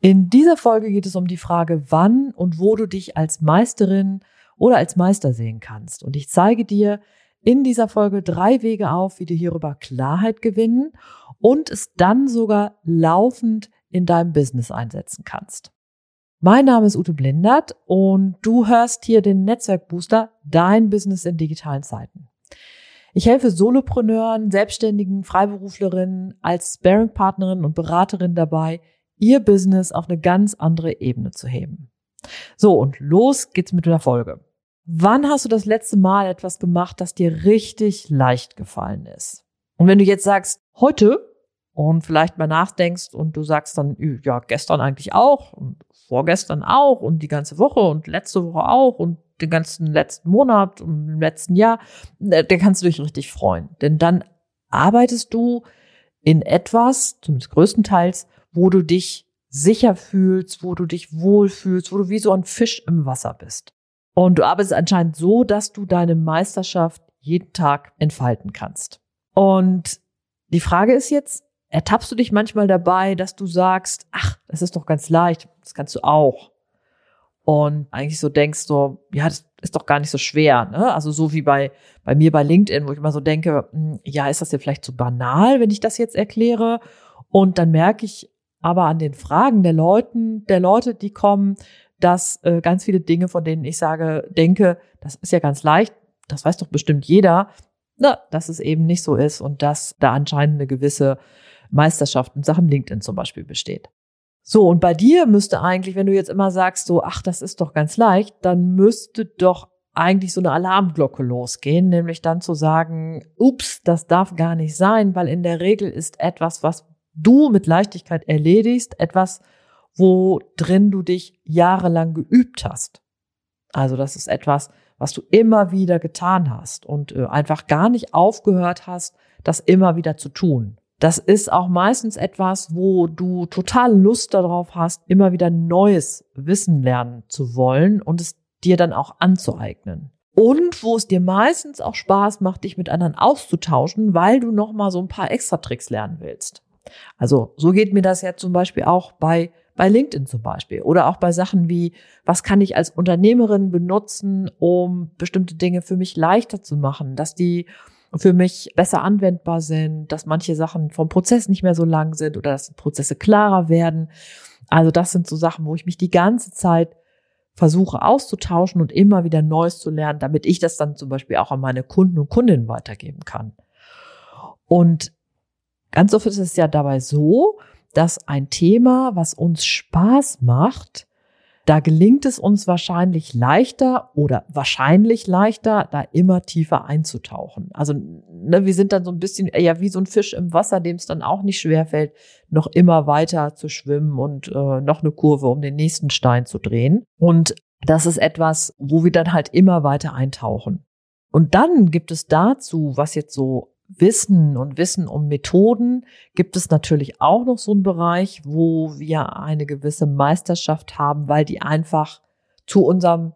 In dieser Folge geht es um die Frage, wann und wo du dich als Meisterin oder als Meister sehen kannst. Und ich zeige dir in dieser Folge drei Wege auf, wie du hierüber Klarheit gewinnen und es dann sogar laufend in deinem Business einsetzen kannst. Mein Name ist Ute Blindert und du hörst hier den Netzwerkbooster Dein Business in digitalen Zeiten. Ich helfe Solopreneuren, Selbstständigen, Freiberuflerinnen als Sparing-Partnerin und Beraterin dabei, ihr Business auf eine ganz andere Ebene zu heben. So, und los geht's mit der Folge. Wann hast du das letzte Mal etwas gemacht, das dir richtig leicht gefallen ist? Und wenn du jetzt sagst, heute und vielleicht mal nachdenkst und du sagst dann, ja, gestern eigentlich auch und vorgestern auch und die ganze Woche und letzte Woche auch und den ganzen letzten Monat und im letzten Jahr, äh, dann kannst du dich richtig freuen. Denn dann arbeitest du in etwas, zumindest größtenteils, wo du dich sicher fühlst, wo du dich wohlfühlst, wo du wie so ein Fisch im Wasser bist. Und du arbeitest anscheinend so, dass du deine Meisterschaft jeden Tag entfalten kannst. Und die Frage ist jetzt, ertappst du dich manchmal dabei, dass du sagst, ach, das ist doch ganz leicht, das kannst du auch. Und eigentlich so denkst du, ja, das ist doch gar nicht so schwer. Ne? Also so wie bei, bei mir bei LinkedIn, wo ich immer so denke, hm, ja, ist das ja vielleicht zu banal, wenn ich das jetzt erkläre? Und dann merke ich, aber an den Fragen der Leuten, der Leute, die kommen, dass äh, ganz viele Dinge, von denen ich sage, denke, das ist ja ganz leicht, das weiß doch bestimmt jeder, na, dass es eben nicht so ist und dass da anscheinend eine gewisse Meisterschaft in Sachen LinkedIn zum Beispiel besteht. So, und bei dir müsste eigentlich, wenn du jetzt immer sagst, so, ach, das ist doch ganz leicht, dann müsste doch eigentlich so eine Alarmglocke losgehen, nämlich dann zu sagen, ups, das darf gar nicht sein, weil in der Regel ist etwas, was du mit Leichtigkeit erledigst, etwas, wo drin du dich jahrelang geübt hast. Also das ist etwas, was du immer wieder getan hast und äh, einfach gar nicht aufgehört hast, das immer wieder zu tun. Das ist auch meistens etwas, wo du total Lust darauf hast, immer wieder neues Wissen lernen zu wollen und es dir dann auch anzueignen. Und wo es dir meistens auch Spaß macht, dich mit anderen auszutauschen, weil du noch mal so ein paar extra Tricks lernen willst. Also so geht mir das ja zum Beispiel auch bei, bei LinkedIn zum Beispiel oder auch bei Sachen wie, was kann ich als Unternehmerin benutzen, um bestimmte Dinge für mich leichter zu machen, dass die für mich besser anwendbar sind, dass manche Sachen vom Prozess nicht mehr so lang sind oder dass Prozesse klarer werden. Also das sind so Sachen, wo ich mich die ganze Zeit versuche auszutauschen und immer wieder Neues zu lernen, damit ich das dann zum Beispiel auch an meine Kunden und Kundinnen weitergeben kann. Und ganz oft ist es ja dabei so, dass ein Thema, was uns Spaß macht, da gelingt es uns wahrscheinlich leichter oder wahrscheinlich leichter, da immer tiefer einzutauchen. Also ne, wir sind dann so ein bisschen eher wie so ein Fisch im Wasser, dem es dann auch nicht schwerfällt, noch immer weiter zu schwimmen und äh, noch eine Kurve um den nächsten Stein zu drehen. Und das ist etwas, wo wir dann halt immer weiter eintauchen. Und dann gibt es dazu, was jetzt so Wissen und Wissen um Methoden gibt es natürlich auch noch so einen Bereich, wo wir eine gewisse Meisterschaft haben, weil die einfach zu unserem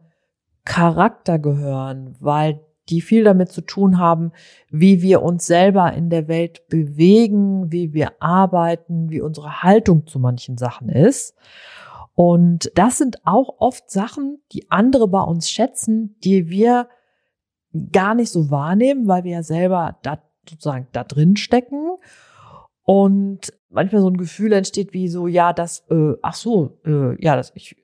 Charakter gehören, weil die viel damit zu tun haben, wie wir uns selber in der Welt bewegen, wie wir arbeiten, wie unsere Haltung zu manchen Sachen ist. Und das sind auch oft Sachen, die andere bei uns schätzen, die wir gar nicht so wahrnehmen, weil wir ja selber da sozusagen da drin stecken. Und manchmal so ein Gefühl entsteht wie so, ja, das, äh, ach so, äh, ja, das, ich,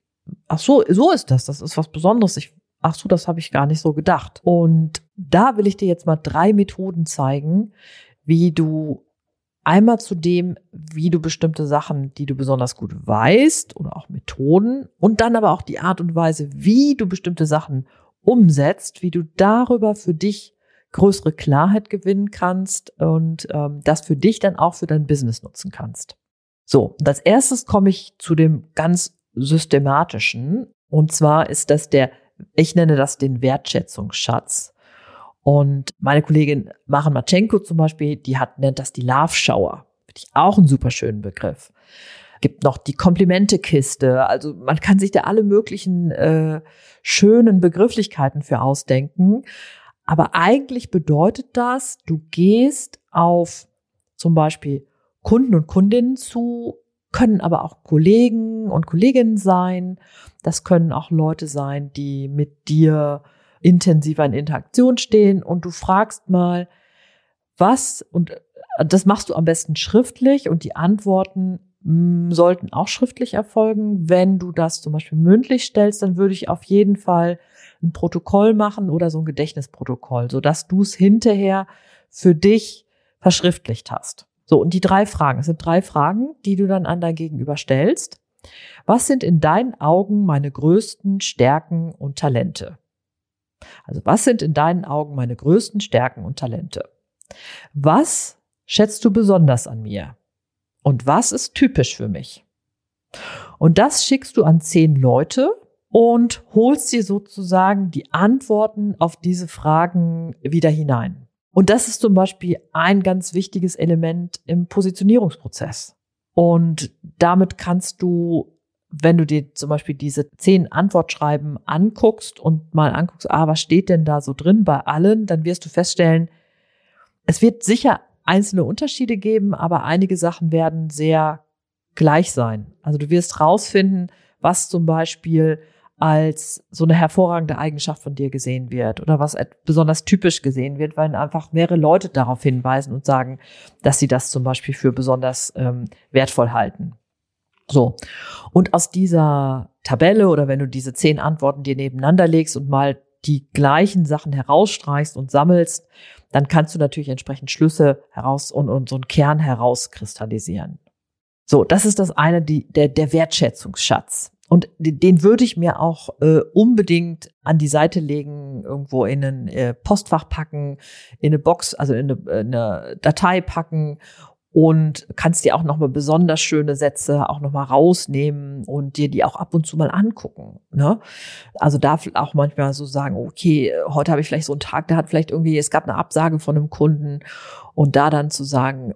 ach so, so ist das, das ist was Besonderes. Ich, ach so, das habe ich gar nicht so gedacht. Und da will ich dir jetzt mal drei Methoden zeigen, wie du einmal zu dem, wie du bestimmte Sachen, die du besonders gut weißt oder auch Methoden und dann aber auch die Art und Weise, wie du bestimmte Sachen umsetzt, wie du darüber für dich größere Klarheit gewinnen kannst und ähm, das für dich dann auch für dein Business nutzen kannst. So, als erstes komme ich zu dem ganz systematischen und zwar ist das der, ich nenne das den Wertschätzungsschatz. Und meine Kollegin Maren Matschenko zum Beispiel, die hat, nennt das die Love Shower. Finde ich auch einen super schönen Begriff. Gibt noch die Komplimentekiste. Also man kann sich da alle möglichen äh, schönen Begrifflichkeiten für ausdenken. Aber eigentlich bedeutet das, du gehst auf zum Beispiel Kunden und Kundinnen zu, können aber auch Kollegen und Kolleginnen sein. Das können auch Leute sein, die mit dir intensiver in Interaktion stehen und du fragst mal, was, und das machst du am besten schriftlich und die Antworten sollten auch schriftlich erfolgen. Wenn du das zum Beispiel mündlich stellst, dann würde ich auf jeden Fall ein Protokoll machen oder so ein Gedächtnisprotokoll, so dass du es hinterher für dich verschriftlicht hast. So, und die drei Fragen, es sind drei Fragen, die du dann an dein Gegenüber stellst. Was sind in deinen Augen meine größten Stärken und Talente? Also, was sind in deinen Augen meine größten Stärken und Talente? Was schätzt du besonders an mir? Und was ist typisch für mich? Und das schickst du an zehn Leute und holst dir sozusagen die Antworten auf diese Fragen wieder hinein. Und das ist zum Beispiel ein ganz wichtiges Element im Positionierungsprozess. Und damit kannst du, wenn du dir zum Beispiel diese zehn Antwortschreiben anguckst und mal anguckst, ah, was steht denn da so drin bei allen, dann wirst du feststellen, es wird sicher einzelne Unterschiede geben, aber einige Sachen werden sehr gleich sein. Also du wirst rausfinden, was zum Beispiel als so eine hervorragende Eigenschaft von dir gesehen wird oder was besonders typisch gesehen wird, weil einfach mehrere Leute darauf hinweisen und sagen, dass sie das zum Beispiel für besonders ähm, wertvoll halten. So. Und aus dieser Tabelle oder wenn du diese zehn Antworten dir nebeneinander legst und mal die gleichen Sachen herausstreichst und sammelst, dann kannst du natürlich entsprechend Schlüsse heraus und, und so einen Kern herauskristallisieren. So, das ist das eine, die, der, der Wertschätzungsschatz. Und den würde ich mir auch äh, unbedingt an die Seite legen, irgendwo in ein äh, Postfach packen, in eine Box, also in eine, äh, eine Datei packen und kannst dir auch nochmal besonders schöne Sätze auch nochmal rausnehmen und dir die auch ab und zu mal angucken. Ne? Also da auch manchmal so sagen, okay, heute habe ich vielleicht so einen Tag, der hat vielleicht irgendwie, es gab eine Absage von einem Kunden und da dann zu sagen,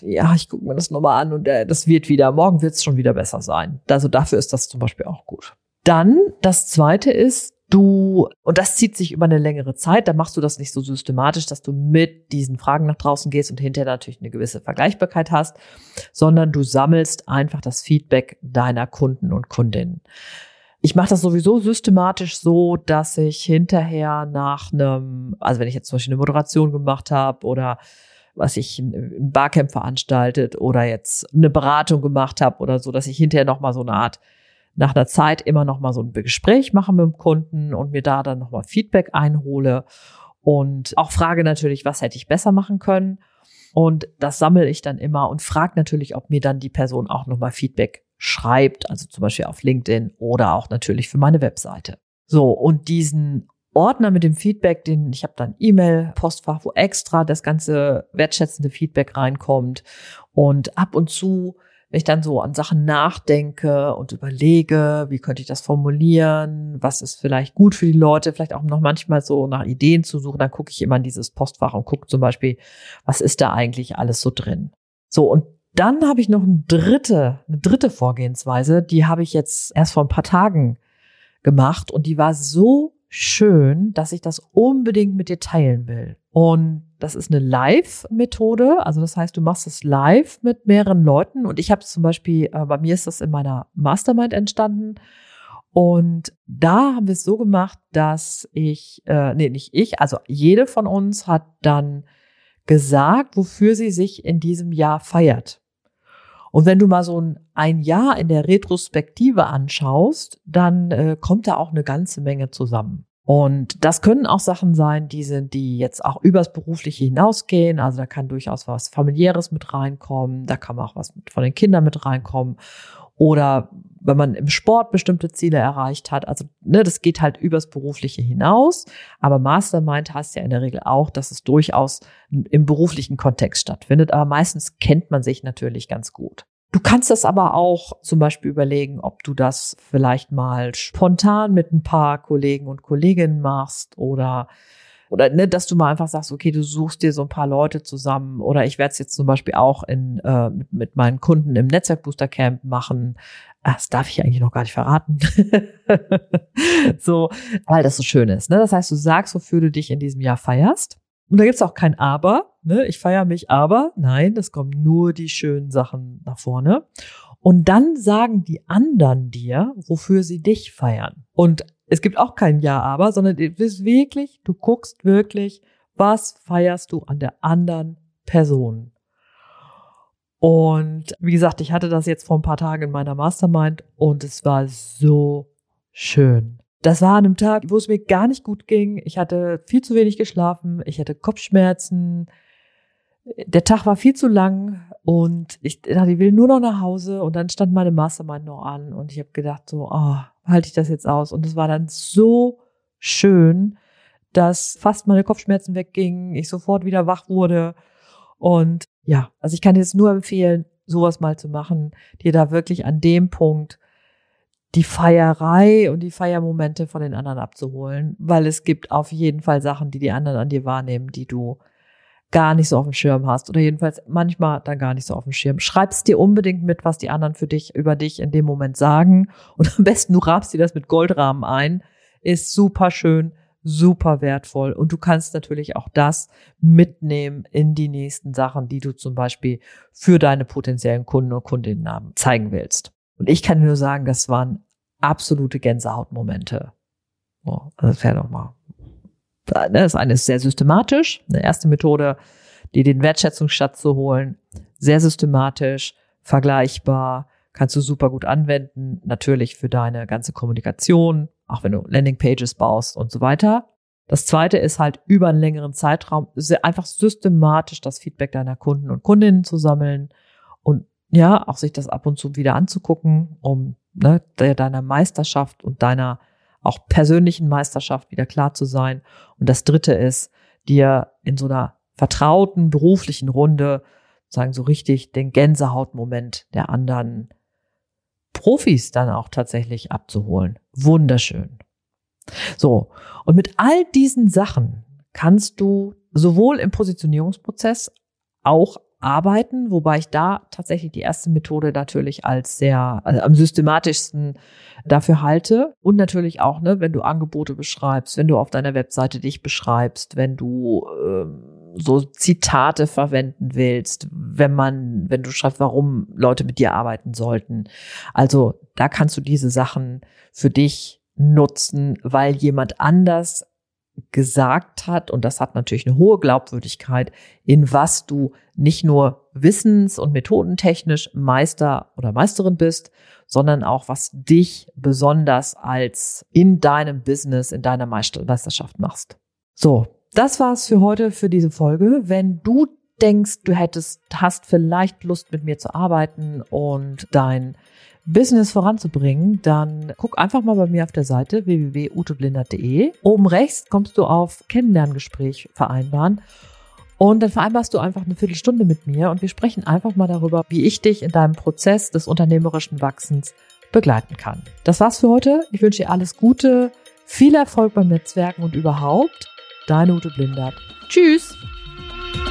ja, ich gucke mir das nochmal an und äh, das wird wieder, morgen wird es schon wieder besser sein. Also dafür ist das zum Beispiel auch gut. Dann, das zweite ist, Du, und das zieht sich über eine längere Zeit, da machst du das nicht so systematisch, dass du mit diesen Fragen nach draußen gehst und hinterher natürlich eine gewisse Vergleichbarkeit hast, sondern du sammelst einfach das Feedback deiner Kunden und Kundinnen. Ich mache das sowieso systematisch so, dass ich hinterher nach einem, also wenn ich jetzt zum Beispiel eine Moderation gemacht habe oder was ich ein Barcamp veranstaltet oder jetzt eine Beratung gemacht habe oder so, dass ich hinterher noch mal so eine Art nach einer Zeit immer noch mal so ein Gespräch mache mit dem Kunden und mir da dann noch mal Feedback einhole und auch frage natürlich, was hätte ich besser machen können und das sammle ich dann immer und frage natürlich, ob mir dann die Person auch noch mal Feedback schreibt, also zum Beispiel auf LinkedIn oder auch natürlich für meine Webseite. So, und diesen Ordner mit dem Feedback, den ich habe dann E-Mail-Postfach, wo extra das ganze wertschätzende Feedback reinkommt. Und ab und zu, wenn ich dann so an Sachen nachdenke und überlege, wie könnte ich das formulieren, was ist vielleicht gut für die Leute, vielleicht auch noch manchmal so nach Ideen zu suchen, dann gucke ich immer in dieses Postfach und gucke zum Beispiel, was ist da eigentlich alles so drin. So, und dann habe ich noch eine dritte, eine dritte Vorgehensweise, die habe ich jetzt erst vor ein paar Tagen gemacht und die war so schön, dass ich das unbedingt mit dir teilen will. Und das ist eine Live-Methode, also das heißt, du machst es live mit mehreren Leuten. Und ich habe zum Beispiel, äh, bei mir ist das in meiner Mastermind entstanden. Und da haben wir es so gemacht, dass ich, äh, nee, nicht ich, also jede von uns hat dann gesagt, wofür sie sich in diesem Jahr feiert. Und wenn du mal so ein, Jahr in der Retrospektive anschaust, dann äh, kommt da auch eine ganze Menge zusammen. Und das können auch Sachen sein, die sind, die jetzt auch übers Berufliche hinausgehen. Also da kann durchaus was familiäres mit reinkommen. Da kann auch was von den Kindern mit reinkommen. Oder wenn man im Sport bestimmte Ziele erreicht hat. Also, ne, das geht halt übers Berufliche hinaus. Aber Mastermind heißt ja in der Regel auch, dass es durchaus im beruflichen Kontext stattfindet. Aber meistens kennt man sich natürlich ganz gut. Du kannst das aber auch zum Beispiel überlegen, ob du das vielleicht mal spontan mit ein paar Kollegen und Kolleginnen machst oder oder ne, dass du mal einfach sagst, okay, du suchst dir so ein paar Leute zusammen oder ich werde es jetzt zum Beispiel auch in, äh, mit, meinen Kunden im Netzwerkbooster Camp machen. Ah, das darf ich eigentlich noch gar nicht verraten. so, weil das so schön ist. Ne? Das heißt, du sagst, wofür du dich in diesem Jahr feierst. Und da gibt's auch kein Aber. Ne? Ich feiere mich aber. Nein, es kommen nur die schönen Sachen nach vorne. Und dann sagen die anderen dir, wofür sie dich feiern. Und es gibt auch kein Ja, aber, sondern du bist wirklich, du guckst wirklich, was feierst du an der anderen Person. Und wie gesagt, ich hatte das jetzt vor ein paar Tagen in meiner Mastermind und es war so schön. Das war an einem Tag, wo es mir gar nicht gut ging. Ich hatte viel zu wenig geschlafen, ich hatte Kopfschmerzen. Der Tag war viel zu lang und ich dachte, ich will nur noch nach Hause und dann stand meine Mastermind noch an und ich habe gedacht so, oh, halte ich das jetzt aus? Und es war dann so schön, dass fast meine Kopfschmerzen weggingen, ich sofort wieder wach wurde und ja, also ich kann dir jetzt nur empfehlen, sowas mal zu machen, dir da wirklich an dem Punkt die Feierei und die Feiermomente von den anderen abzuholen, weil es gibt auf jeden Fall Sachen, die die anderen an dir wahrnehmen, die du gar nicht so auf dem Schirm hast oder jedenfalls manchmal dann gar nicht so auf dem Schirm. Schreib's dir unbedingt mit, was die anderen für dich über dich in dem Moment sagen und am besten du rahmst dir das mit Goldrahmen ein. Ist super schön, super wertvoll und du kannst natürlich auch das mitnehmen in die nächsten Sachen, die du zum Beispiel für deine potenziellen Kunden und Kundinnen zeigen willst. Und ich kann nur sagen, das waren absolute Gänsehautmomente. Oh, das wäre doch mal. Das eine ist sehr systematisch. Eine erste Methode, dir den Wertschätzungsschatz zu holen. Sehr systematisch, vergleichbar, kannst du super gut anwenden. Natürlich für deine ganze Kommunikation, auch wenn du Landingpages baust und so weiter. Das zweite ist halt über einen längeren Zeitraum einfach systematisch das Feedback deiner Kunden und Kundinnen zu sammeln und ja, auch sich das ab und zu wieder anzugucken, um ne, deiner Meisterschaft und deiner auch persönlichen Meisterschaft wieder klar zu sein. Und das dritte ist, dir in so einer vertrauten beruflichen Runde sagen so richtig den Gänsehautmoment der anderen Profis dann auch tatsächlich abzuholen. Wunderschön. So. Und mit all diesen Sachen kannst du sowohl im Positionierungsprozess auch arbeiten, wobei ich da tatsächlich die erste Methode natürlich als sehr also am systematischsten dafür halte. Und natürlich auch, ne, wenn du Angebote beschreibst, wenn du auf deiner Webseite dich beschreibst, wenn du ähm, so Zitate verwenden willst, wenn man, wenn du schreibst, warum Leute mit dir arbeiten sollten. Also da kannst du diese Sachen für dich nutzen, weil jemand anders gesagt hat, und das hat natürlich eine hohe Glaubwürdigkeit, in was du nicht nur wissens- und methodentechnisch Meister oder Meisterin bist, sondern auch was dich besonders als in deinem Business, in deiner Meisterschaft machst. So, das war's für heute, für diese Folge. Wenn du denkst, du hättest, hast vielleicht Lust mit mir zu arbeiten und dein Business voranzubringen, dann guck einfach mal bei mir auf der Seite www.uteblindert.de. Oben rechts kommst du auf Kennenlerngespräch vereinbaren. Und dann vereinbarst du einfach eine Viertelstunde mit mir und wir sprechen einfach mal darüber, wie ich dich in deinem Prozess des unternehmerischen Wachsens begleiten kann. Das war's für heute. Ich wünsche dir alles Gute, viel Erfolg beim Netzwerken und überhaupt. Deine Ute Blindert. Tschüss!